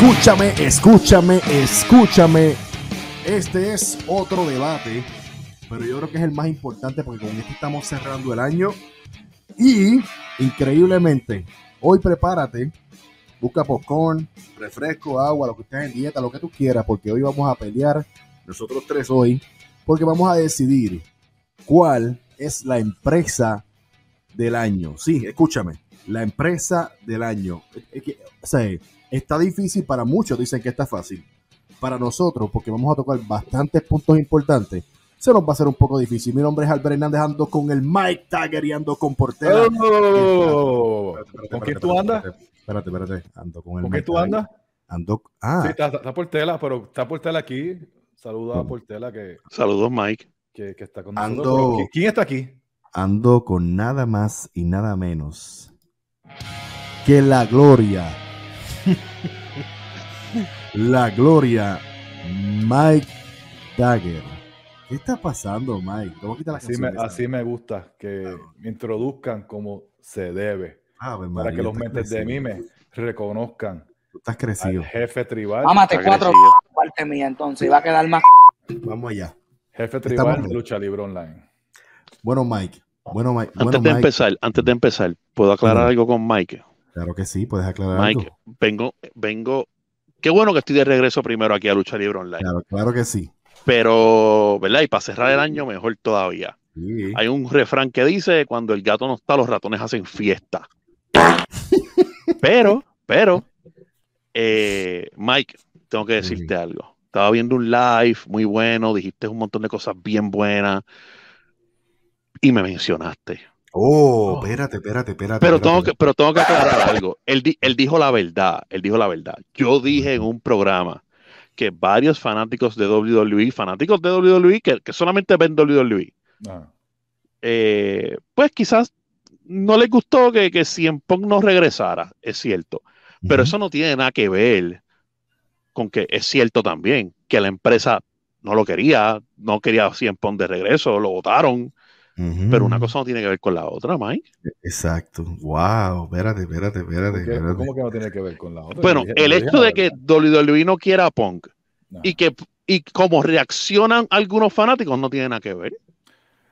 Escúchame, escúchame, escúchame. Este es otro debate, pero yo creo que es el más importante porque con este estamos cerrando el año. Y, increíblemente, hoy prepárate, busca popcorn, refresco, agua, lo que estés en dieta, lo que tú quieras, porque hoy vamos a pelear, nosotros tres hoy, porque vamos a decidir cuál es la empresa del año. Sí, escúchame, la empresa del año. O sea, está difícil para muchos, dicen que está fácil. Para nosotros, porque vamos a tocar bastantes puntos importantes, se nos va a hacer un poco difícil. Mi nombre es Albert Hernández, ando con el Mike Tagger y ando con Portela. Oh, ¿Con quién tú andas? Espérate, espérate, ando con el ¿Con quién tú andas? Ando, ah, Sí, está, está Portela, pero está Portela aquí. Saluda a Portela que, Saludos, Mike. que, que está con Ando- nosotros. Pero, ¿qui- ¿Quién está aquí? ando con nada más y nada menos que la gloria. la gloria, Mike Dagger. ¿Qué está pasando, Mike? Te voy a quitar la Así me, así me gusta que me introduzcan como se debe. Ave Para María, que los mentes de mí crecido. me reconozcan Tú estás al crecido. jefe tribal. Mámate cuatro crecido. parte mía, entonces va a quedar más. Vamos allá. Jefe tribal lucha libre online. Bueno, Mike. Bueno, Mike. Antes Bueno, de Mike. empezar, antes de empezar, ¿puedo aclarar Dime. algo con Mike? Claro que sí, puedes aclarar Mike, algo. vengo, vengo. Qué bueno que estoy de regreso primero aquí a Lucha Libre Online. Claro, claro que sí. Pero, ¿verdad? Y para cerrar el año, mejor todavía. Sí. Hay un refrán que dice: cuando el gato no está, los ratones hacen fiesta. pero, pero, eh, Mike, tengo que decirte algo. Estaba viendo un live muy bueno, dijiste un montón de cosas bien buenas y me mencionaste. Oh, espérate, espérate, espérate. Pero espérate. tengo que, pero tengo que aclarar algo. Él, di- él dijo la verdad. Él dijo la verdad. Yo dije en un programa que varios fanáticos de WWE, fanáticos de WWE que, que solamente ven WWE, Ah. eh, pues quizás no les gustó que, que CM Punk no regresara, es cierto. Pero eso no tiene nada que ver con que es cierto también que la empresa no lo quería, no quería a CM Punk de regreso, lo votaron. Pero una cosa no tiene que ver con la otra, Mike. Exacto. Wow. Espérate, espérate, espérate. ¿Cómo que no tiene que ver con la otra? Bueno, dije- el hecho de que. WWE no quiera a Punk No. y que y como reaccionan algunos fanáticos no tiene nada que ver.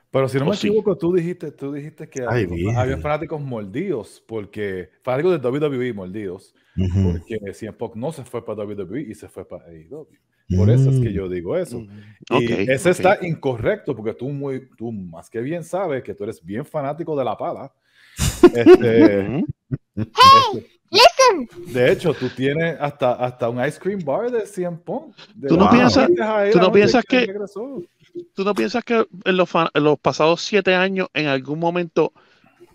Pero si no ¿O me sí? equivoco, tú dijiste, tú dijiste que Ay, había- fanáticos mordidos, porque fanáticos de WWE mordidos, Ujú. porque CM Punk no se fue para WWE y se fue para AEW. Por eso es que Mm. yo digo eso. Y Ok, ese está incorrecto, porque tú, muy, tú más que bien sabes que tú eres bien fanático de la pala. Este, este, de hecho, tú tienes hasta, hasta un ice cream bar de CM Punk. De ¿Tú no piensas- tú no que- regresó. ¿Tú no piensas que en los, fa- en los pasados siete años en algún momento,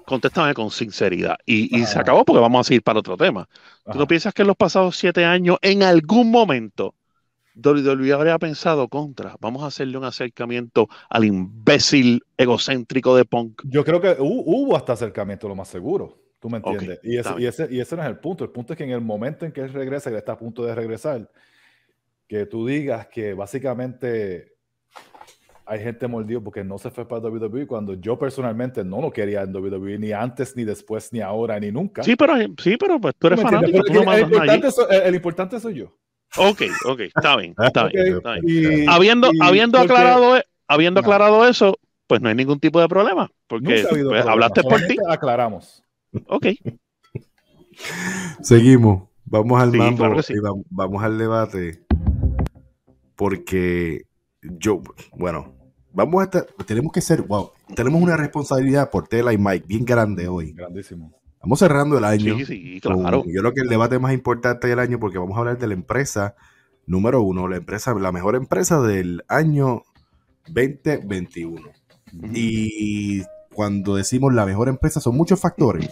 contéstame con sinceridad, y, y se acabó porque vamos a seguir para otro tema. ¿Tú Ajá. no piensas que en los pasados siete años en algún momento WWE habría pensado contra, vamos a hacerle un acercamiento al imbécil egocéntrico de Punk? Yo creo que hu- hubo hasta acercamiento, lo más seguro. ¿Tú me entiendes? y, ese, y, ese, y ese no es el punto. El punto es que en el momento en que él regresa, que está a punto de regresar, que tú digas que básicamente hay gente mordido porque no se fue para WWE cuando yo personalmente no lo quería en WWE ni antes, ni después, ni ahora, ni nunca. Sí, pero, sí, pero pues tú eres fanático, tú no el, importante soy, el- el importante soy yo. Ok, ok, está bien, está bien. Ok, está bien. y- Habiendo, y habiendo porque aclarado, e- habiendo No. aclarado eso, pues no hay ningún tipo de problema, porque pues, problema, hablaste por ti. Aclaramos. Ok, Seguimos. Vamos al Sí, mambo claro que sí. y va- vamos al debate. Porque yo, bueno, vamos a estar, tenemos que ser, wow, tenemos una responsabilidad por Tela y Mike bien grande hoy. Grandísimo. Vamos cerrando el año. sí, sí, con- claro. yo creo que el debate más importante del año, porque vamos a hablar de la empresa número uno, la empresa, la mejor empresa del año 2021. Y cuando decimos la mejor empresa, son muchos factores.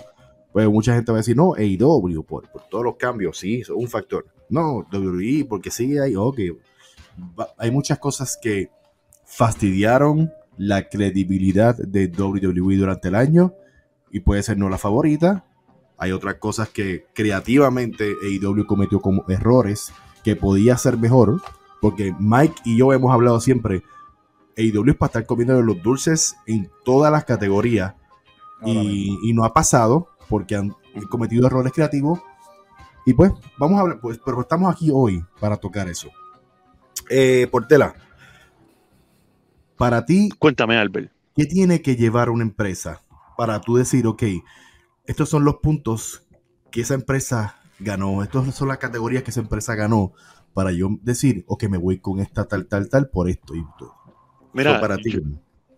Pues mucha gente va a decir, no, AEW, por, por todos los cambios, sí, es un factor. No, WWE, porque sí hay, ok. Va- Hay muchas cosas que fastidiaron la credibilidad de WWE durante el año y puede ser no la favorita. Hay otras cosas que creativamente AEW cometió como errores que podía ser mejor, porque Mike y yo hemos hablado siempre, AEW es para estar comiendo los dulces en todas las categorías y no ha pasado porque han cometido errores creativos Y pues, vamos a hablar, pues, pero estamos aquí hoy para tocar eso. Eh, Portela, para ti, Cuéntame, Albert. ¿qué tiene que llevar una empresa para tú decir, ok, estos son los puntos que esa empresa ganó, estas son las categorías que esa empresa ganó, para yo decir, ok, me voy con esta tal, tal, tal, por esto y todo. Mira, So, para ti, yo-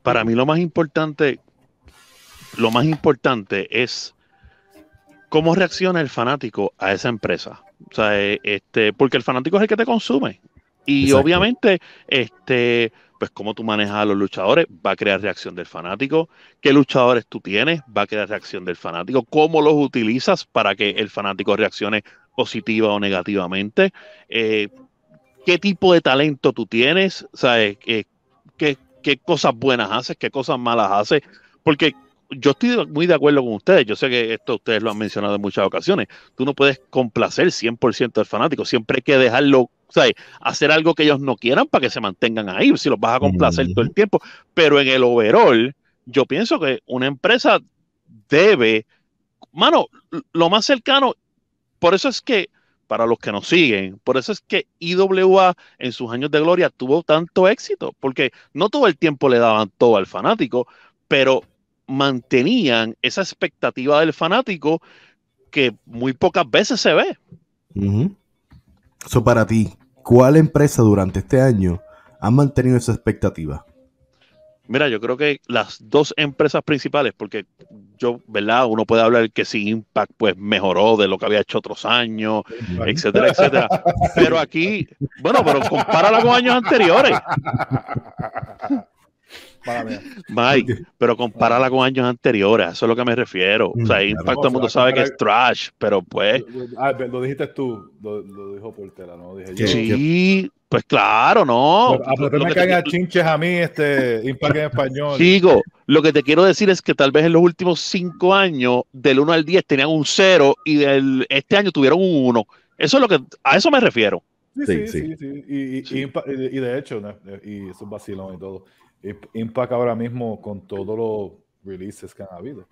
para mí lo más importante, lo más importante es cómo reacciona el fanático a esa empresa. O sea, eh, este, porque el fanático es el que te consume. Y Exacto. obviamente, este, pues cómo tú manejas a los luchadores va a crear reacción del fanático. ¿Qué luchadores tú tienes? Va a crear reacción del fanático. ¿Cómo los utilizas para que el fanático reaccione positiva o negativamente? Eh, ¿Qué tipo de talento tú tienes? ¿Sabes? Eh, ¿qué, qué cosas buenas haces? ¿Qué cosas malas haces? Porque yo estoy muy de acuerdo con ustedes. Yo sé que esto ustedes lo han mencionado en muchas ocasiones. Tú no puedes complacer 100% al fanático. Siempre hay que dejarlo, ¿sabes? Hacer algo que ellos no quieran para que se mantengan ahí. Si los vas a complacer todo el tiempo. Pero en el overall, yo pienso que una empresa debe, mano, lo más cercano, por eso es que, para los que nos siguen, por eso es que IWA en sus años de gloria tuvo tanto éxito, porque no todo el tiempo le daban todo al fanático, pero mantenían esa expectativa del fanático que muy pocas veces se ve. Ujú. So, para ti, ¿cuál empresa durante este año ha mantenido esa expectativa? Mira, yo creo que las dos empresas principales, porque yo, ¿verdad? Uno puede hablar que si Impact pues mejoró de lo que había hecho otros años, etcétera, etcétera. Pero aquí, bueno, pero compárala con años anteriores, Mike, pero compárala con años anteriores, a eso es lo que me refiero. O sea, Mm, Impact claro. todo el mundo sabe que es trash, pero pues, Ah, lo dijiste tú, lo, lo dijo Portela, ¿no? Dije yo. ¿Qué? sí, pues claro, no. Ah, pero Lo me que caen te- a chinches a mí, este, Impact en español. Chico, lo que te quiero decir es que tal vez en los últimos cinco años, del 1 al 10 tenían un 0 y del, este año tuvieron un 1. Eso es lo que, a eso me refiero. Sí, Sí, sí, sí. sí. sí. Y, y- Sí. y Impact- y- y de hecho, ¿no? y eso es vacilón y todo. Imp- Impact ahora mismo con todos los releases que han habido,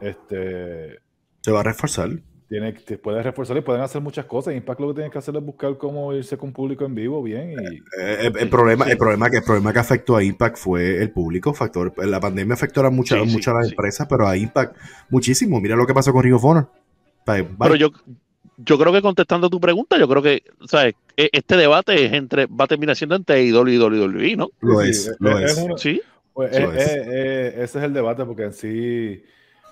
este, Se va a reforzar. tiene, te puede reforzar y pueden hacer muchas cosas. Impact lo que tiene que hacer es buscar cómo irse con público en vivo bien. Y, Eh, el, el problema, el, problema que, el problema que afectó a Impact fue el público. Factor, la pandemia afectó a muchas, Sí, las sí. empresas, pero a Impact muchísimo. Mira lo que pasó con Ring of Honor. Bye, bye. Pero yo, yo creo que contestando tu pregunta, yo creo que, ¿sabes? Este debate es entre, va a terminar siendo entre IW y WWE, ¿no? lo Sí, es, sí, lo es- Sí. Pues, Eso eh, es. eh, eh, ese es el debate, porque en sí.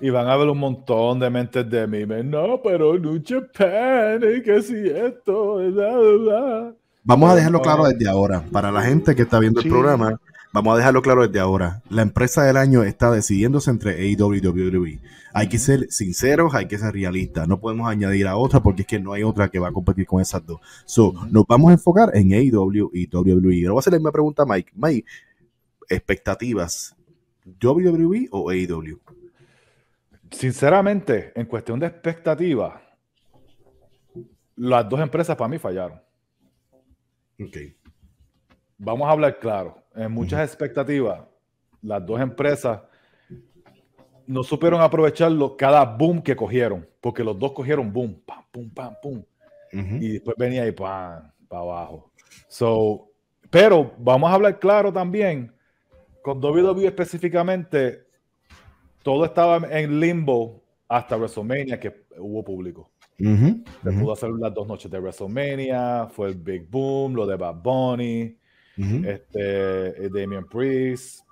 Y van a haber un montón de mentes de memes. No, pero New Japan, y que si esto, bla, bla, bla". Vamos a dejarlo claro desde ahora. Para la gente que está viendo Sí. el programa, vamos a dejarlo claro desde ahora. La empresa del año está decidiéndose entre AEW y WWE. Hay que ser sinceros, hay que ser realistas. No podemos añadir a otra porque es que no hay otra que va a competir con esas dos. So, nos vamos a enfocar en AEW y WWE. Ahora voy a hacer la misma pregunta a Mike. Mike, expectativas. WWE o AEW? Sinceramente, en cuestión de expectativa, las dos empresas para mí fallaron. Ok. Vamos a hablar claro. En muchas expectativas, las dos empresas no supieron aprovecharlo cada boom que cogieron, porque los dos cogieron boom, pam, pum, pam, pum. Ujú. y después venía y pan, para abajo. So, pero vamos a hablar claro también, con WWE específicamente, todo estaba en limbo hasta WrestleMania que hubo público. Ujú. Se Ujú. pudo hacer las dos noches de WrestleMania, fue el Big Boom, lo de Bad Bunny, Ujú. este, eh, Damian Priest,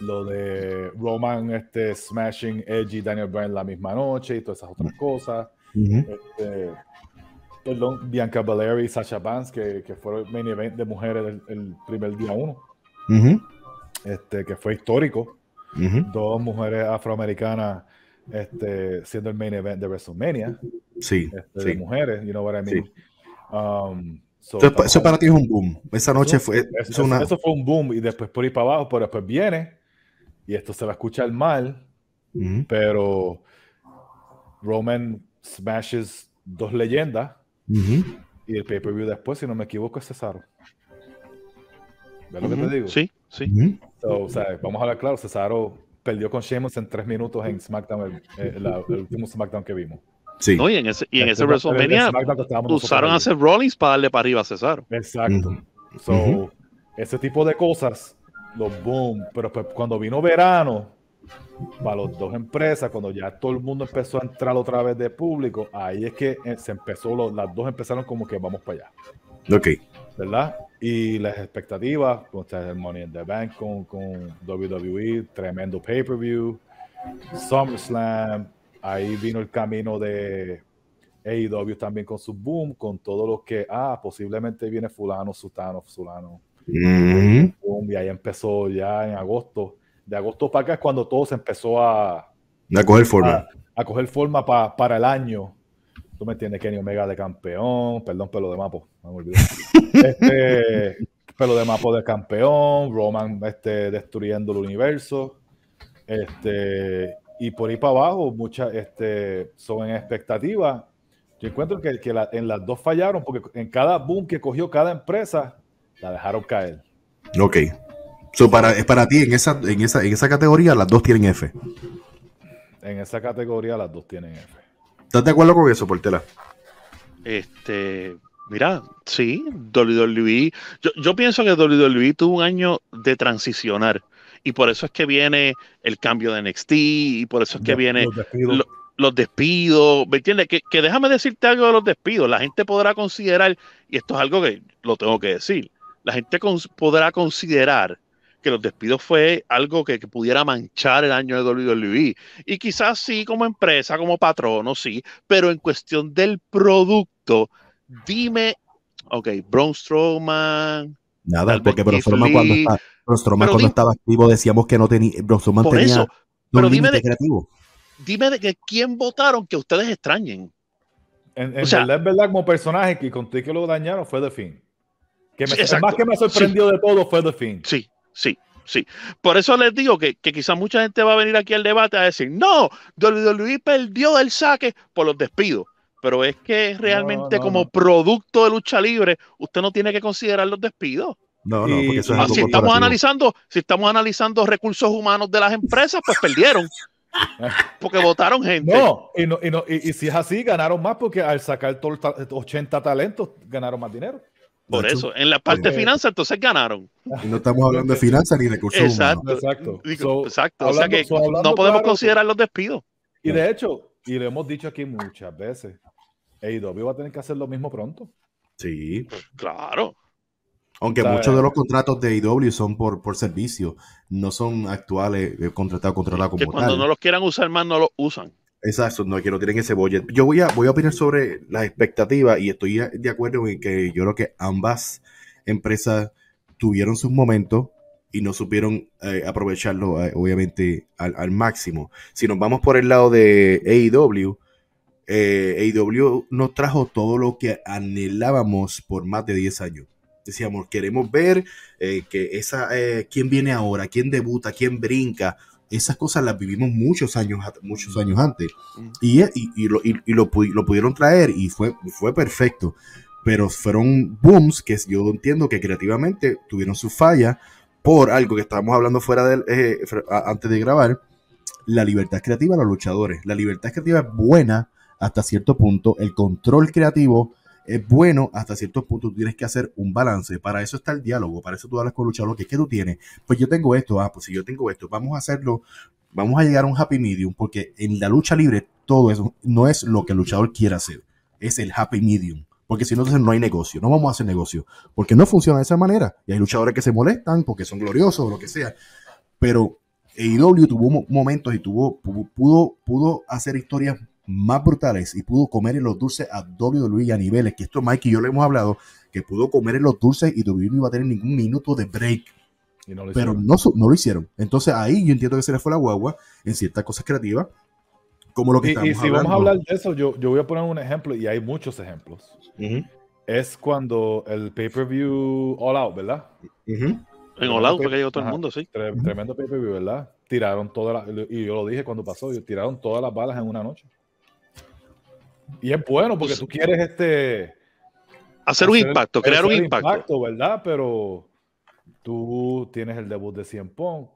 lo de Roman este, smashing Edgy Daniel Bryan la misma noche y todas esas otras cosas. Ujú. Este, perdón, Bianca Belair y Sasha Banks, que, que fue el main event de mujeres el, el primer día uno, Ujú. este, que fue histórico. Ujú. Dos mujeres afroamericanas este, siendo el main event de WrestleMania, Sí, este, de sí. mujeres, you know what I mean. Sí. Um, so, Eso, estamos eso para ti es un boom. Esa noche Eso- fue eso, es una. eso fue un boom y después por ir para abajo, pero después viene y esto se va a escuchar mal, Ujú. pero Roman smashes dos leyendas Ujú. y el pay-per-view después, si no me equivoco, es Cesaro. ¿Ves lo que te digo? Sí, sí. So, o sea, vamos a hablar claro, Cesaro perdió con Sheamus en tres minutos en SmackDown, el, el- la- el último SmackDown que vimos. Sí. ¿no? Y en ese, y en ese Este es el WrestleMania usaron a. Seth Rollins para darle para arriba a Cesaro. Exacto. So, ese tipo de cosas, los boom. Pero pues, cuando vino verano, para las dos empresas, cuando ya todo el mundo empezó a entrar otra vez de público, ahí es que eh, se empezó, lo- las dos empezaron como que vamos para allá, Ok. ¿verdad? Y las expectativas, sea, el Money in the Bank con, con WWE, tremendo pay-per-view, SummerSlam, ahí vino el camino de AEW también con su boom, con todo lo que, ah, posiblemente viene fulano, sutano, fulano. Boom, y ahí empezó ya en agosto. De agosto para acá es cuando todo se empezó a, A coger forma. a, a coger forma pa- para el año. Tú me entiendes, Kenny Omega de campeón, perdón, pelo de mapo, no me olvidé. Este, pelo de mapo de campeón, Roman este, destruyendo el universo. Este, y por ahí para abajo, muchas este, son en expectativa. Yo encuentro que, que la- en las dos fallaron, porque en cada boom que cogió cada empresa, la dejaron caer. Ok. So, para, es para ti, en esa, en, esa, en esa categoría, las dos tienen F. En esa categoría las dos tienen F. ¿Estás de acuerdo con eso, Portela? Este, mira, sí, WWE. Yo, yo pienso que WWE tuvo un año de transicionar. Y por eso es que viene el cambio de NXT, y por eso es que De- viene los despidos. lo- los despidos. ¿Me entiendes? Que, que déjame decirte algo de los despidos. La gente podrá considerar, y esto es algo que lo tengo que decir, la gente cons- podrá considerar que los despidos fue algo que, que pudiera manchar el año de WWE. Y quizás sí, como empresa, como patrono, sí, pero en cuestión del producto, dime, ok, Braun Strowman, Nada, porque Braun Strowman cuando, está, Pero cuando estaba activo decíamos que no tenía, eso, pero dime de- creativo. dime de que quién votaron que ustedes extrañen. En, en O sea- verdad, es verdad, como personaje que conté que lo dañaron fue The Fin. Que me, Sí, el exacto. más que me sorprendió de todo fue The Fin. Sí, sí, sí. Por eso les digo que, que quizás mucha gente va a venir aquí al debate a decir, no, WWE perdió el saque por los despidos. Pero es que realmente no, como no. producto de lucha libre, usted no tiene que considerar los despidos. No, no, porque eso es Ah, algo si estamos analizando, si estamos analizando recursos humanos de las empresas, pues perdieron. Porque votaron gente. No, y, no, y, no y, y si es así, ganaron más porque al sacar todo el ta- 80 talentos, ganaron más dinero. por eso, en la parte de Porque- finanzas, entonces ganaron. Y no estamos hablando de finanzas ni recursos Exacto. humanos. Exacto. So, Exacto. o sea que so, hablando no podemos claro, considerar los despidos. Y de hecho, y lo hemos dicho aquí muchas veces, AEW va a tener que hacer lo mismo pronto. Sí. Claro. Aunque ¿Sabes? muchos de los contratos de IW son por, por servicio, no son actuales, eh, contratados, controlados Que como cuando tal. no los quieran usar más, no los usan. Exacto, no, que no tienen ese budget. Yo voy a, voy a opinar sobre las expectativas y estoy de acuerdo en que yo creo que ambas empresas tuvieron sus momentos y no supieron eh, aprovecharlo, eh, obviamente, al, al máximo. Si nos vamos por el lado de AEW, eh, AEW nos trajo todo lo que anhelábamos por más de 10 años. Decíamos, queremos ver eh, que esa, eh, quién viene ahora, quién debuta, quién brinca. Esas cosas las vivimos muchos años, muchos años antes. Y, y, y lo, y- lo pu- lo pudieron traer y fue, fue perfecto. Pero fueron booms que yo entiendo que creativamente tuvieron su falla por algo que estábamos hablando fuera del, eh, a- antes de grabar. La libertad creativa de los luchadores. La libertad creativa es buena hasta cierto punto. El control creativo es bueno hasta cierto punto. Tú tienes que hacer un balance. Para eso está el diálogo. Para eso tú hablas con el luchador. ¿Qué es que tú tienes? Pues yo tengo esto. Ah, pues si yo tengo esto, vamos a hacerlo. Vamos a llegar a un happy medium. Porque en la lucha libre todo eso no es lo que el luchador quiere hacer. Es el happy medium. Porque si no, entonces no hay negocio. No vamos a hacer negocio. Porque no funciona de esa manera. Y hay luchadores que se molestan porque son gloriosos o lo que sea. Pero AEW tuvo mo- momentos y tuvo, pu- pudo, pudo hacer historias más brutales y pudo comer en los dulces a WWE a niveles que esto Mike y yo le hemos hablado que pudo comer en los dulces y WWE no iba a tener ningún minuto de break no lo pero hicieron. no, no lo hicieron entonces ahí yo entiendo que se le fue la guagua en ciertas cosas creativas como lo que Y, estamos y si hablando vamos a hablar de eso, yo, yo voy a poner un ejemplo, y hay muchos ejemplos. Ujú, Es cuando el pay-per-view All Out, ¿verdad? ujú. En Olado fue que llegó todo el mundo, sí. Tre- Ujú. Tremendo pay-per-view, ¿verdad? Tiraron todas las, y yo lo dije cuando pasó, tiraron todas las balas en una noche. Y es bueno porque Pues- tú quieres este Hacer un hacer- impacto, crear un impacto. ¿verdad? Pero tú tienes el debut de Cien Pong,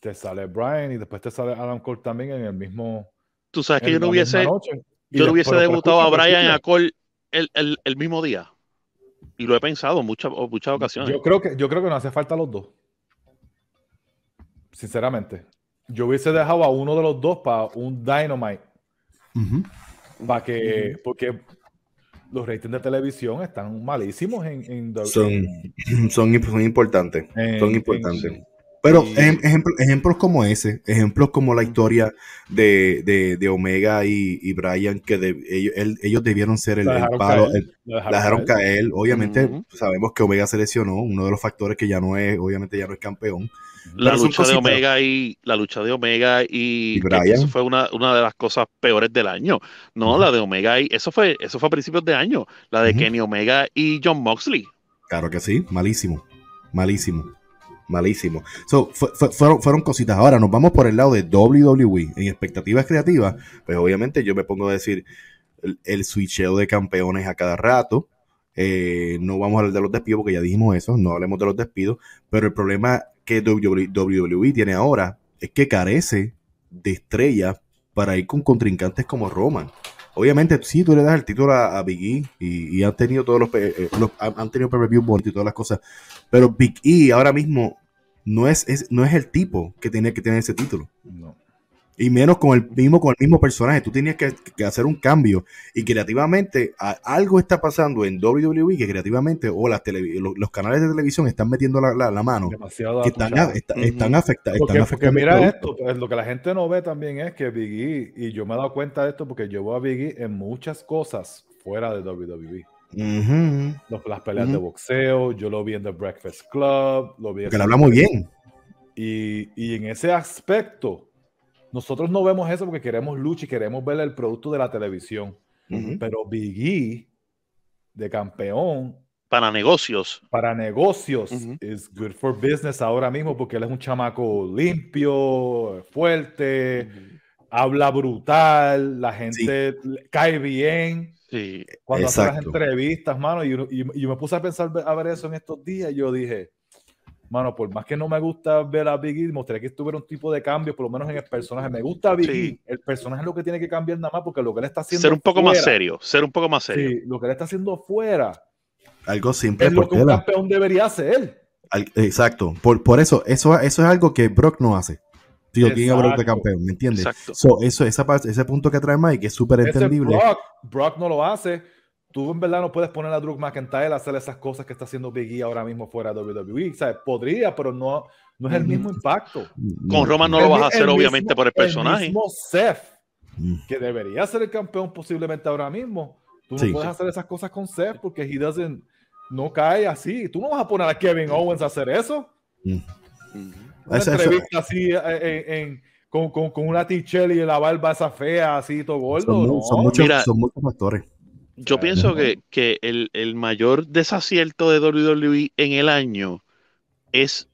te sale Brian y después te sale Adam Cole también en el mismo. Tú sabes que yo no hubiese, noche. Y Yo de- hubiese debutado a Brian escucha. a Cole el, el- el mismo día. Y lo he pensado en muchas, muchas ocasiones. Yo creo que yo creo que no hace falta los dos. Sinceramente. Yo hubiese dejado a uno de los dos para un Dynamite. Para que. Porque los ratings de televisión están malísimos en. en- Son- en- Son, son importantes. en- Son en- importantes. Pero Y- ejem- ejemplo- ejemplos como ese, ejemplos como la historia de, de- de Omega y, y Brian, que de- ellos, él- ellos debieron ser el, el palo, caer. el- lo la dejaron caer. Obviamente sabemos que Omega se lesionó, uno de los factores que ya no es, obviamente ya no es campeón. la lucha de. Omega y la lucha de Omega y, Bryan. eso fue una, una de las cosas peores del año. No, la de Omega y eso fue eso fue a principios de año, la de. Kenny Omega y John Moxley. Claro que sí, malísimo, malísimo, malísimo. So, fue- fue- fueron, cositas. Ahora nos vamos por el lado de WWE en expectativas creativas. Pues obviamente yo me pongo a decir el, el switcheo de campeones a cada rato. Eh, no vamos a hablar de los despidos porque ya dijimos eso, no hablemos de los despidos. Pero el problema que WWE tiene ahora es que carece de estrellas para ir con contrincantes como Roman. Obviamente, sí, tú le das el título a, a Big E y, han tenido todos los, eh, han, tenido pay-per-view bonitos y todas las cosas. Pero Big E ahora mismo no es, es- no es el tipo que tiene que tener ese título. No. Y menos con el mismo, con el mismo personaje. Tú tenías que, que hacer un cambio. Y creativamente, a- algo está pasando en WWE que creativamente, o las televi- los, los canales de televisión están metiendo la, la- la mano. Demasiado Que están, a- está- están, afecta- Porque, están porque afectando el mira esto, pues, lo que la gente no ve también es que Big E, y yo me he dado cuenta de esto porque yo veo a Big E en muchas cosas fuera de WWE. Ujú. Los- las peleas de Ujú. boxeo, yo lo vi en The Breakfast Club, lo vi en Porque le habla muy bien. Y, y en ese aspecto, nosotros no vemos eso porque queremos lucha y queremos ver el producto de la televisión. Ujú. Pero Big E, de campeón, Para negocios. para negocios, es good for business ahora mismo porque él es un chamaco limpio, fuerte, habla brutal, la gente le cae bien. Sí. Cuando hace las entrevistas, mano, y, y- y yo me puse a pensar a ver eso en estos días, y yo dije, mano, por más que no me gusta ver a Big E, me gustaría que estuviera un tipo de cambio, por lo menos en el personaje. Me gusta Big Sí. E, el personaje es lo que tiene que cambiar nada más, porque lo que él está haciendo Ser un poco más serio, ser un poco más serio. Sí, lo que él está haciendo fuera Algo simple es lo por que un campeón debería hacer. Al- exacto. Por, por eso, eso, eso es algo que Brock no hace. Tío, tiene a Brock de Exacto. campeón, ¿me entiendes? Exacto. So, eso, esa parte, ese punto que trae Mike es súper entendible. Brock, Brock no lo hace. Tú en verdad no puedes poner a Drew McIntyre a hacer esas cosas que está haciendo Big E ahora mismo fuera de WWE. ¿sabes? Podría, pero no, no es el mismo impacto. Con Roman no lo El vas a hacer el obviamente mismo- por el personaje. mismo Seth, Mm. que debería ser el campeón posiblemente ahora mismo. Tú no Sí. puedes hacer esas cosas con Seth porque he doesn't, no cae así. Tú no vas a poner a Kevin Owens a hacer eso. Mm. Ujú. Una entrevista así eh, en- en- con, con, con una Tichelli y la barba esa fea, así todo gordo. son, mu- no. son muchos, Mira, son muchos factores. Yo pienso que, que el, el mayor desacierto de WWE en el año es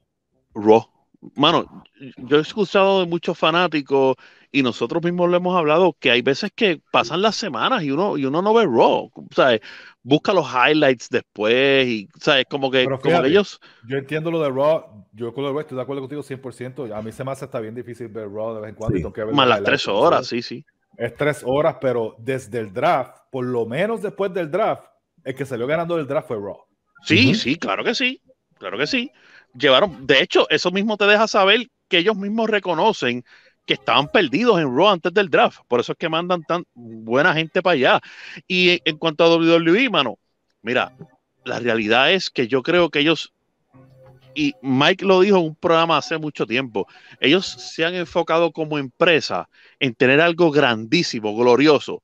Raw. Mano, yo he escuchado de muchos fanáticos y nosotros mismos lo hemos hablado que hay veces que pasan las semanas y uno, y uno no ve Raw. ¿sabes? Busca los highlights después y ¿sabes? como que, Pero como que fíjate, ellos Yo entiendo lo de Raw. Yo con lo de Raw estoy de acuerdo contigo 100%. A mí se me hace hasta bien difícil ver Raw de vez en cuando. Sí. y tengo que ver más las tres horas, ¿sabes? sí, sí. Es tres horas, pero desde el draft, por lo menos después del draft, el que salió ganando el draft fue Raw. Sí, Ujú. sí, claro que sí, claro que sí. Llevaron, de hecho, eso mismo te deja saber que ellos mismos reconocen que estaban perdidos en Raw antes del draft. Por eso es que mandan tan buena gente para allá. Y en, cuanto a WWE, mano, mira, la realidad es que yo creo que ellos, y Mike lo dijo en un programa hace mucho tiempo, ellos se han enfocado como empresa en tener algo grandísimo, glorioso.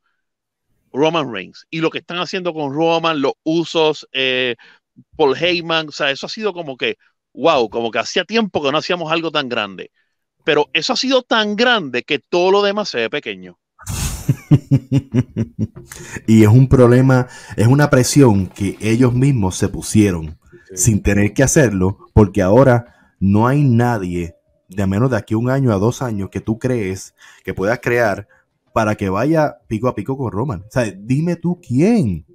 Roman Reigns. Y lo que están haciendo con Roman, los usos, eh, Paul Heyman, o sea, eso ha sido como que, wow, como que hacía tiempo que no hacíamos algo tan grande. Pero eso ha sido tan grande que todo lo demás se ve pequeño. y es un problema, es una presión que ellos mismos se pusieron sin tener que hacerlo, porque ahora no hay nadie, de a menos de aquí a un año a dos años, que tú crees que puedas crear para que vaya pico a pico con Roman. O sea, dime tú quién.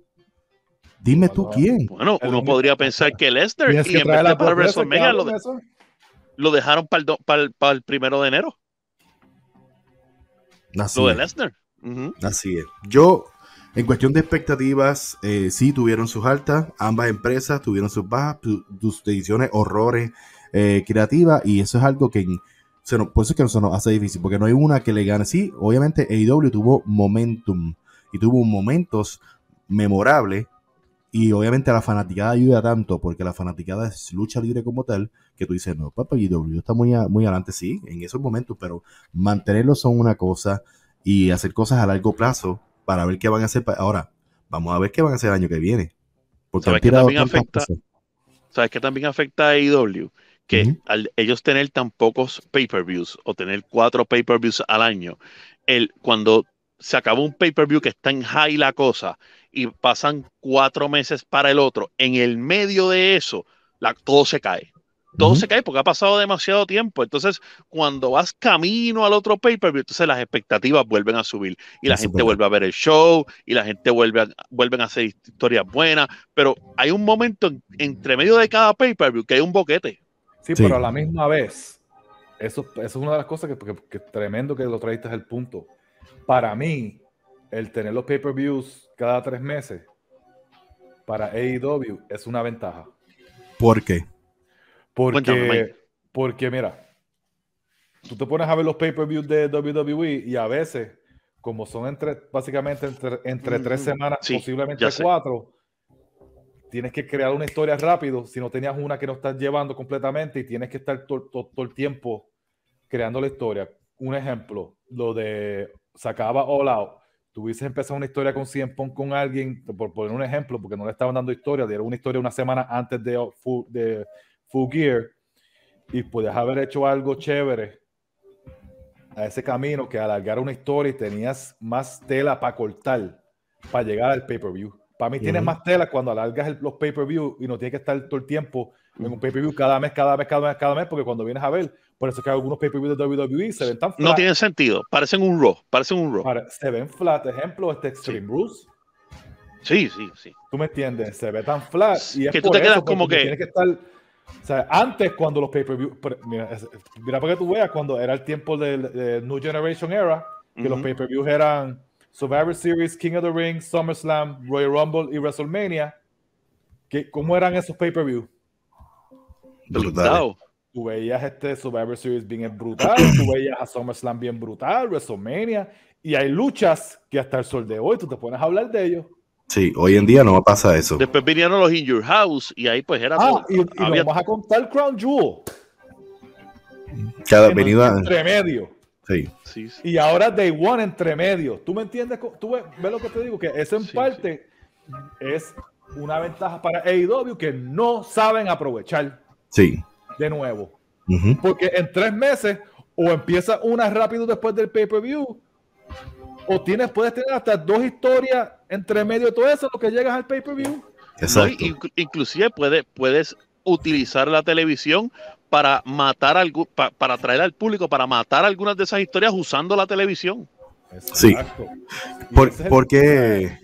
Dime tú quién. Bueno, uno podría pensar que Lester, y que en vez de para WrestleMania lo, de- eso. Lo dejaron para el, para el- para el primero de enero, Así lo de es. Lesnar. Así es. Yo, en cuestión de expectativas, eh, sí tuvieron sus altas, ambas empresas tuvieron sus bajas, su- sus decisiones, horrores eh, creativas, y eso es algo que se nos, por eso es que se nos hace difícil, porque no hay una que le gane. Sí, obviamente AEW tuvo momentum y tuvo momentos memorables, y obviamente la fanaticada ayuda tanto, porque la fanaticada es lucha libre como tal, que tú dices, no, papá, AEW está muy, a- muy adelante, sí, en esos momentos, pero mantenerlos son una cosa y hacer cosas a largo plazo para ver qué van a hacer. Ahora, vamos a ver qué van a hacer el año que viene. Porque ¿Sabes han también afecta? cosas. ¿Sabes qué también afecta a AEW? Que al ellos tener tan pocos pay-per-views o tener cuatro pay-per-views al año, el, cuando se acaba un pay-per-view que está en high la cosa y pasan cuatro meses para el otro, en el medio de eso, la, todo se cae. Todo Ujú. se cae porque ha pasado demasiado tiempo. Entonces, cuando vas camino al otro pay-per-view, entonces las expectativas vuelven a subir y la Eso gente vuelve a ver el show y la gente vuelve a, vuelven a hacer historias buenas. Pero hay un momento en- entre medio de cada pay-per-view que hay un boquete. Sí, Sí. pero a la misma vez, eso, eso es una de las cosas que, que- que tremendo que lo traíste es el punto. Para mí, el tener los pay-per-views cada tres meses para AEW es una ventaja. ¿Por qué? Cuéntame, Porque, Mike. porque mira, tú te pones a ver los pay-per-views de WWE y a veces, como son entre, básicamente entre, entre tres semanas, Sí, posiblemente cuatro, tienes que crear una historia rápido. Si no tenías una que no estás llevando completamente y tienes que estar to- to- todo el tiempo creando la historia. Un ejemplo, lo de se acaba All Out. Tuvieses empezado una historia con CM Punk con alguien, por poner un ejemplo, porque no le estaban dando historia, dieron una historia una semana antes de de Full Gear y puedes haber hecho algo chévere a ese camino que alargar una historia y tenías más tela para cortar para llegar al pay-per-view. Para mí tienes Ujú. más tela cuando alargas el- los pay-per-view y no tienes que estar todo el tiempo en un pay-per-view cada mes, cada mes, cada mes, cada mes, porque cuando vienes a ver, por eso que algunos pay-per-view de WWE se ven tan flat. No tiene sentido. Parecen un Raw. Parecen un Raw. Para- se ven flat, ejemplo, este Extreme Rules. Sí, sí, sí. ¿Tú me entiendes? Se ve tan flat. Y es Que tú por te quedas eso, como que- Tienes que estar. O sea, antes, cuando los pay-per-view. Mira, mira para que tú veas, cuando era el tiempo del de New Generation Era, que los pay-per-views eran Survivor Series, King of the Ring, SummerSlam, Royal Rumble y WrestleMania. Que, ¿Cómo eran esos pay-per-view? Brutal. Tú veías este Survivor Series bien brutal, tú veías a SummerSlam bien brutal, WrestleMania, y hay luchas que hasta el sol de hoy tú te pones a hablar de ellos. Sí, hoy en día no pasa eso. Después vinieron los In Your House y ahí pues era Ah, todo. y, y Había- vamos a contar Crown Jewel. Cada entre medio. Sí. sí, sí. Y ahora Day One entre medio. ¿Tú me entiendes? ¿Tú ves, ves lo que te digo? Que eso en Sí, parte es una ventaja para AEW que no saben aprovechar Sí. de nuevo. Porque en tres meses o empieza una rápido después del pay-per-view o tienes, puedes tener hasta dos historias entre medio de todo eso, lo que llegas al pay-per-view. No, Exacto. inc- inclusive puede- puedes utilizar la televisión para matar pa- para atraer al público, para matar algunas de esas historias usando la televisión. Sí. Exacto. Y ¿Por, ese es el- por qué?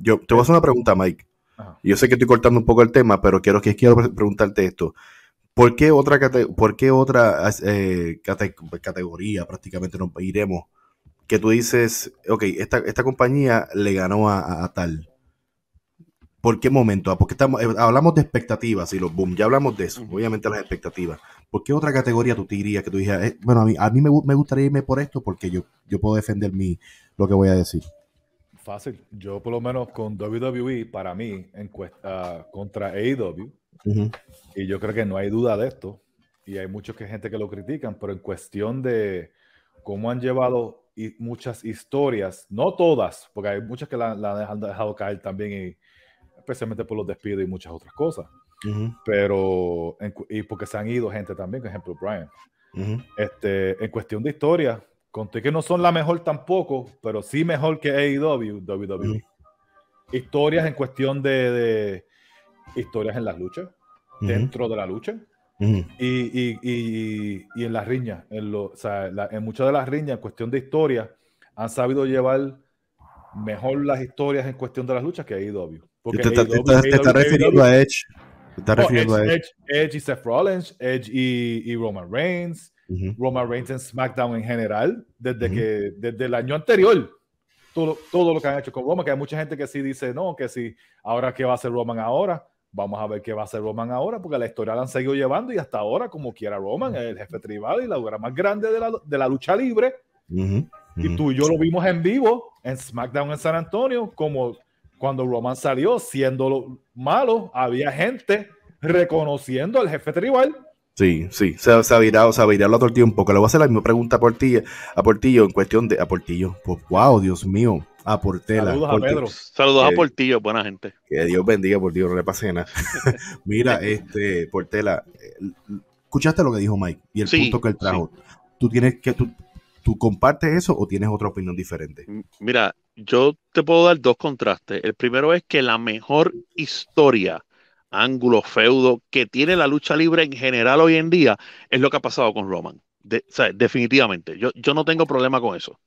Yo te voy a hacer una pregunta, Mike. Ajá. Yo sé que estoy cortando un poco el tema, pero quiero que quiero pre- preguntarte esto. ¿Por qué otra, cate- por qué otra eh, cate- categoría prácticamente nos iremos? Que tú dices, ok, esta, esta compañía le ganó a, a- a tal. ¿Por qué momento? Ah, Porque estamos, eh, hablamos de expectativas y los boom, ya hablamos de eso, obviamente las expectativas. ¿Por qué otra categoría tú te dirías que tú dijeras, eh, bueno, a mí, a mí me, me gustaría irme por esto porque yo, yo puedo defender mi, lo que voy a decir? Fácil. Yo por lo menos con WWE, para mí, en cuest- ah, contra AEW, y yo creo que no hay duda de esto, y hay mucha gente que lo critican, pero en cuestión de cómo han llevado y muchas historias, no todas, porque hay muchas que la, la han dejado caer también, y, especialmente por los despidos y muchas otras cosas, Ujú. pero, en y porque se han ido gente también, por ejemplo, Brian. Ujú. Este, en cuestión de historia, conté que no son la mejor tampoco, pero sí mejor que AEW, WWE. Ujú. Historias en cuestión de, de historias en las luchas, dentro de la lucha Y, y- y- y en las riñas. En, lo- o sea, la- en muchas de las riñas, en cuestión de historia, han sabido llevar mejor las historias en cuestión de las luchas que AEW. Porque Te, AEW te- te estás AEW refiriendo a Edge. Te estás Oh, refiriendo a Edge, Edge. Edge- Edge y Seth Rollins, Edge y, y Roman Reigns, Ujú. Roman Reigns en SmackDown en general, desde Ujú. que desde el año anterior, todo, todo lo que han hecho con Roman, que hay mucha gente que sí dice, no, que sí, ahora qué va a hacer Roman ahora, vamos a ver qué va a hacer Roman ahora, porque la historia la han seguido llevando y hasta ahora, como quiera Roman, es el jefe tribal y la figura más grande de la, de la lucha libre. Ujú, Y ujú. tú y yo lo vimos en vivo en SmackDown en San Antonio, como cuando Roman salió siendo lo malo, había gente reconociendo al jefe tribal. Sí, sí, se, se ha virado, se ha virado todo el tiempo. Que le voy a hacer la misma pregunta a Portillo, a Portillo en cuestión de. A Portillo. Pues, wow, Dios mío. A Portela. Saludos a Pedro. Saludos a Portillo, buena gente. Que Dios bendiga, por Dios, no le pase nada. Mira, este, Portela, escuchaste lo que dijo Mike y el Sí, punto que él trajo. ¿Tú tienes que, tú, tú compartes eso o tienes otra opinión diferente? Mira, yo te puedo dar dos contrastes. El primero es que la mejor historia, ángulo, feudo que tiene la lucha libre en general hoy en día es lo que ha pasado con Roman. De- o sea, definitivamente. Yo, yo no tengo problema con eso.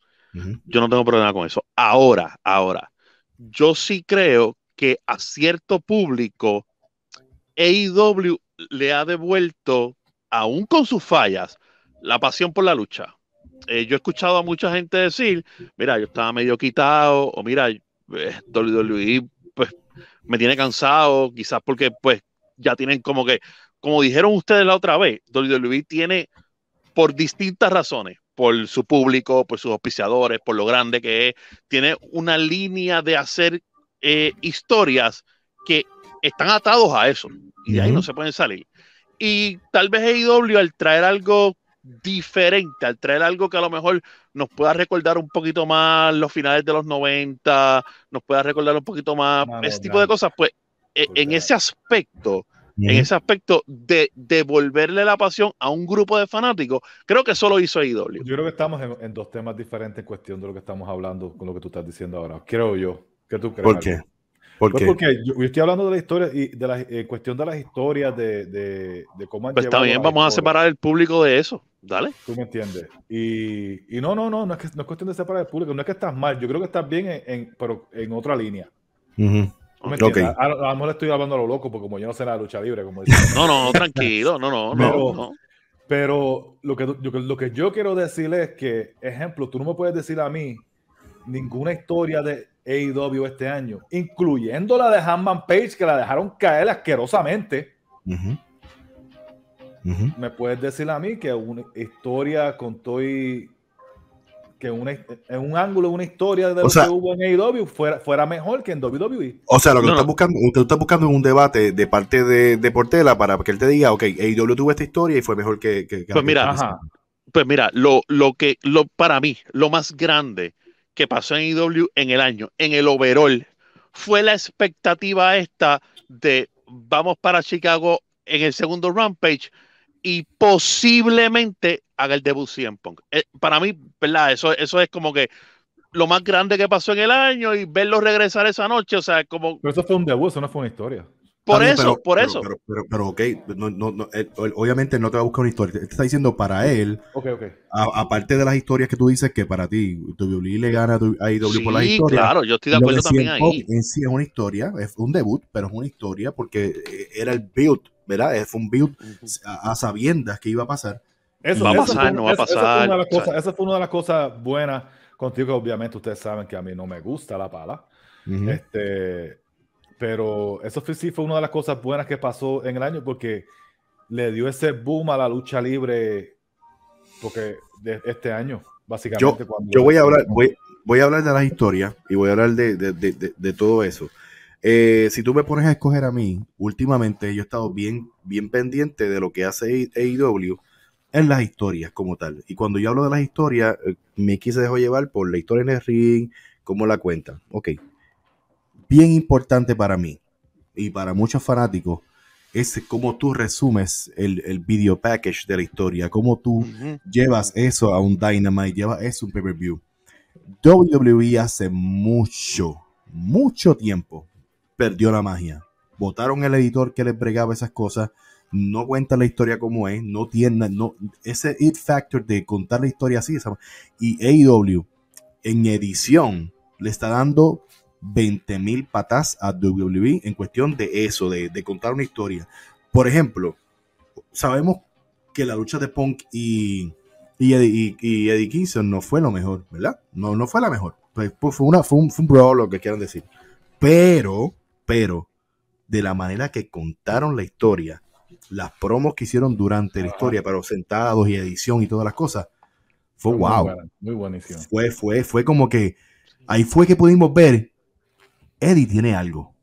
Yo no tengo problema con eso. Ahora, ahora, yo sí creo que a cierto público AEW le ha devuelto, aún con sus fallas, la pasión por la lucha. Eh, yo he escuchado a mucha gente decir, mira, yo estaba medio quitado, o mira, eh, WWE pues me tiene cansado, quizás porque pues ya tienen como que, como dijeron ustedes la otra vez, WWE tiene por distintas razones, por su público, por sus auspiciadores, por lo grande que es, tiene una línea de hacer eh, historias que están atados a eso y de ahí no se pueden salir. Y tal vez AEW al traer algo diferente, al traer algo que a lo mejor nos pueda recordar un poquito más los finales de los 90, nos pueda recordar un poquito más Mano, ese tipo de cosas, pues eh, en ese aspecto, en ese aspecto de devolverle la pasión a un grupo de fanáticos, creo que eso lo hizo AEW. Yo creo que estamos en, en dos temas diferentes en cuestión de lo que estamos hablando con lo que tú estás diciendo ahora. Creo yo. ¿Qué tú crees? ¿Por qué? ¿Por Pues qué? porque yo, yo estoy hablando de la historia y de la eh, cuestión de las historias de, de, de cómo han Pues está bien, vamos a separar el público de eso. Dale. Tú me entiendes. Y, y no, no, no, no es, que, no es cuestión de separar el público, no es que estás mal, yo creo que estás bien, en, en- pero en otra línea. Ujú. ¿Tú me Ok. entiendes? A, a lo mejor le estoy hablando a lo loco, porque como yo no sé nada de lucha libre, como dicen. No, no, tranquilo, no, no, no. Pero- no. Pero lo que, yo- lo que yo quiero decirle es que, ejemplo, tú no me puedes decir a mí ninguna historia de AEW este año, incluyendo la de Hanman Page, que la dejaron caer asquerosamente. Me puedes decir a mí que una historia con todo y- que una, en un ángulo de una historia de lo O sea- que hubo en AEW fuera, fuera mejor que en WWE. O sea, lo que No, tú, estás buscando, lo tú estás buscando es un debate de parte de, de Portela para que él te diga, ok, AEW tuvo esta historia y fue mejor que... que- que- Pues mira, Ajá. Pues mira, lo, lo que, lo, para mí, lo más grande que pasó en IW en el año, en el overall, fue la expectativa esta de vamos para Chicago en el segundo Rampage y posiblemente haga el debut CM Punk. Eh, para mí, ¿verdad? Eso, eso es como que lo más grande que pasó en el año y verlo regresar esa noche, o sea, como Pero eso fue un debut, eso no fue una historia. por eso, pero- por pero- eso. Pero, pero, pero, ok, no, no, no, él- él- obviamente no te va a buscar una historia. Te está diciendo para él, Ok, ok. a- aparte de las historias que tú dices que para ti, WWE le gana a AEW por las sí, historias. claro, yo estoy de acuerdo de también ahí. En sí es una historia, es un debut, pero es una historia porque eh, era el build, ¿verdad? Eh, Fue un build a, a sabiendas que iba a pasar. Eso, Va a pasar, fue- no va a fue pasar, o sea. cosas- Esa fue una de las cosas buenas contigo, que obviamente ustedes saben que a mí no me gusta la pala. Ujú. Este, pero eso fue- sí fue una de las cosas buenas que pasó en el año porque le dio ese boom a la lucha libre porque de este año, básicamente. cuando- Yo voy a hablar, voy, voy a hablar de las historias y voy a hablar de, de- de- de- de todo eso. Eh, si tú me pones a escoger a mí, últimamente yo he estado bien, bien pendiente de lo que hace AEW en las historias como tal. Y cuando yo hablo de las historias, eh, Mickey se dejó llevar por la historia en el ring, cómo la cuentan. Ok. Bien importante para mí y para muchos fanáticos es cómo tú resumes el, el video package de la historia, cómo tú llevas eso a un Dynamite, llevas eso a un pay-per-view. WWE hace mucho, mucho tiempo perdió la magia. Votaron el editor que les bregaba esas cosas, no cuenta la historia como es, no tiene no, ese it factor de contar la historia así. y AEW en edición le está dando 20 mil patas a WWE en cuestión de eso, de, de contar una historia. Por ejemplo, sabemos que la lucha de Punk y, y, Eddie, y- Eddie Kingston no fue lo mejor, ¿verdad? No, no fue la mejor. Pues, pues, fue, una, fue, un, fue un que quieran decir. Pero, pero, de la manera que contaron la historia, las promos que hicieron durante la historia, pero sentados y edición y todas las cosas, fue Muy wow. buena, Muy buenísimo. Fue, fue, fue como que ahí fue que pudimos ver, Eddie tiene algo.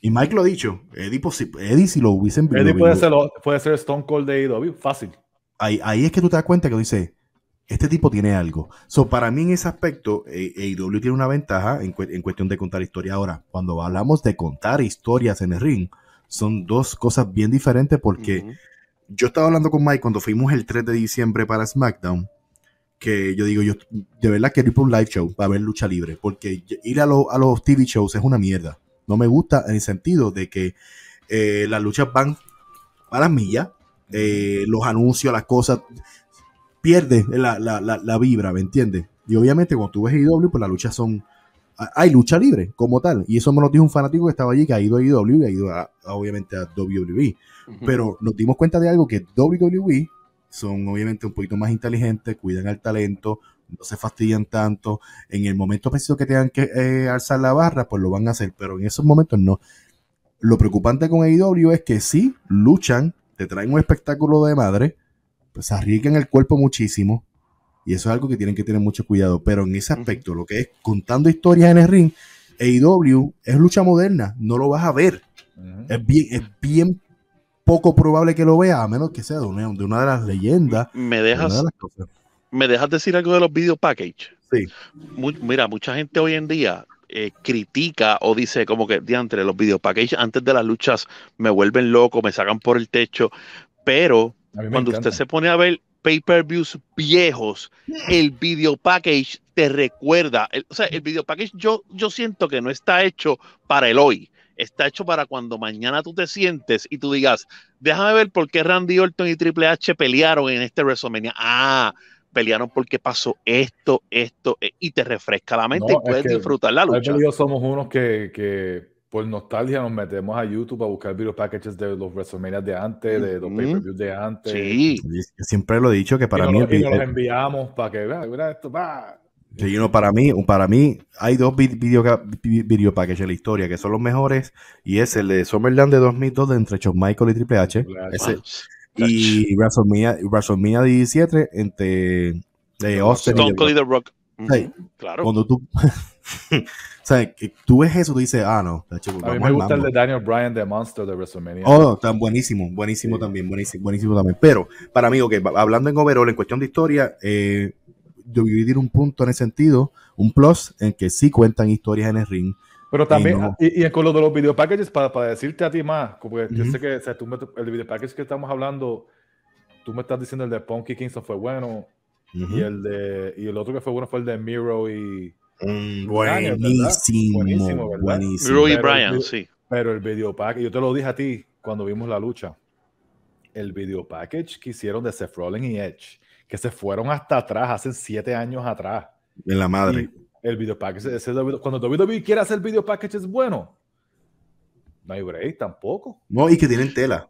Y Mike lo ha dicho, Eddie, Eddie si lo hubiesen Eddie lo- puede ser, puede ser Stone Cold de AEW, fácil. ahí, ahí es que tú te das cuenta que tú dices, este tipo tiene algo. So, para mí en ese aspecto, eh, AEW tiene una ventaja en, cue- en cuestión de contar historia. Ahora, cuando hablamos de contar historias en el ring, son dos cosas bien diferentes porque yo estaba hablando con Mike cuando fuimos el 3 de diciembre para SmackDown, que yo digo, yo de verdad quiero ir por un live show para ver lucha libre, porque ir a, lo- a los TV shows es una mierda. No me gusta en el sentido de que eh, las luchas van a las millas, eh, los anuncios, las cosas, pierde la, la, la, la vibra, ¿me entiendes? Y obviamente cuando tú ves IW, pues las luchas son... ha- Hay lucha libre como tal, y eso me lo dijo un fanático que estaba allí, que ha ido a IW y ha ido a- obviamente a WWE pero nos dimos cuenta de algo que WWE son obviamente un poquito más inteligentes, cuidan al talento, no se fastidian tanto. En el momento preciso que tengan que eh, alzar la barra, pues lo van a hacer, pero en esos momentos no. Lo preocupante con AEW es que sí, luchan, te traen un espectáculo de madre, pues se arriesgan el cuerpo muchísimo, y eso es algo que tienen que tener mucho cuidado. Pero en ese aspecto, lo que es contando historias en el ring, AEW es lucha moderna, no lo vas a ver es bien, es bien poco probable que lo vea, a menos que sea de una de, una de las leyendas. Me de dejas, de me dejas decir algo de los video package. Sí. Mira, mucha gente hoy en día eh, critica o dice como que diantre, los video package antes de las luchas me vuelven loco, me sacan por el techo, pero cuando encanta. usted se pone a ver pay-per-views viejos, el video package te recuerda, el- o sea, el video package yo, yo siento que no está hecho para el hoy, está hecho para cuando mañana tú te sientes y tú digas, déjame ver por qué Randy Orton y Triple H pelearon en este WrestleMania. Ah, pelearon porque pasó esto, esto, eh, y te refresca la mente No, y puedes que disfrutar la lucha. Yo somos unos que, que por nostalgia nos metemos a YouTube a buscar video packages de los WrestleMania de antes, de los Ujú. pay-per-views de antes. Sí, siempre lo he dicho que para y mí, el y nos los enviamos para que vean, mira esto, va. sí, no, para mí, para mí hay dos vi- video, vi- video packages en la historia que son los mejores y es el de Summerland de 2002 de entre Shawn Michael y Triple H Triple H. ese- y WrestleMania, WrestleMania 17 entre eh, Austin y Stone y. The Rock. Ujú, Sí. Claro. Cuando tú, o sea, que tú ves eso, tú dices, ah, no, tacho, A mí me gusta el de Daniel Bryan de Monster de WrestleMania. Oh, tan buenísimo, buenísimo Sí. también, buenísimo, buenísimo también. Pero para mí, ok, hablando en overall, en cuestión de historia, eh, WWE tiene un punto en ese sentido, un plus en que sí cuentan historias en el ring. Pero también, no. y, y con lo de los video packages, para, para decirte a ti más, como que yo Ujú. sé que o sea, tú me- el video package que estamos hablando, tú me estás diciendo el de Punky Kingston fue bueno, Ujú. y el de y el otro que fue bueno fue el de Miro y Mm, Daniel, ¿verdad? buenísimo, Buenísimo, ¿verdad? buenísimo. Miro y Pero- Bryan, sí. pero el video package, yo te lo dije a ti cuando vimos la lucha, el video package que hicieron de Seth Rollins y Edge, que se fueron hasta atrás, hace siete años atrás. En la madre. Y el video package, ese cuando WWE quiere hacer video package es bueno. No hay break tampoco. No, y que tienen tela.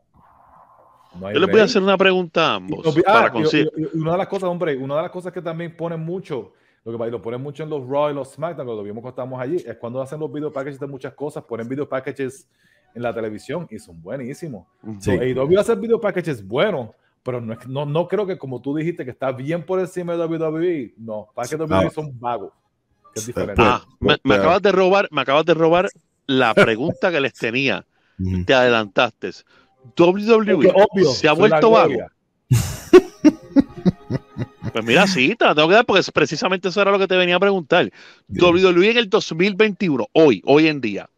No Yo les voy a hacer una pregunta a ambos. no- ah, para y- conseguir- y- y una de las cosas, hombre, una de las cosas que también ponen mucho, lo que pasa, y lo ponen mucho en los Raw y los SmackDown, cuando lo vimos cuando estábamos allí, es cuando hacen los video packages de muchas cosas, ponen video packages en la televisión y son buenísimos. So, AEW hacer video packages buenos, pero no, no, no creo que como tú dijiste que está bien por encima de WWE, no, para que WWE Ah. son vagos, que es Sí, diferente. pues. Ah, me, me acabas de robar, me acabas de robar la pregunta que les tenía. Te adelantaste. WWE Porque, obvio, se ha vuelto vago. Pues mira, sí, te la tengo que dar porque es- precisamente eso era lo que te venía a preguntar. WWE en el 2021, hoy, hoy en día,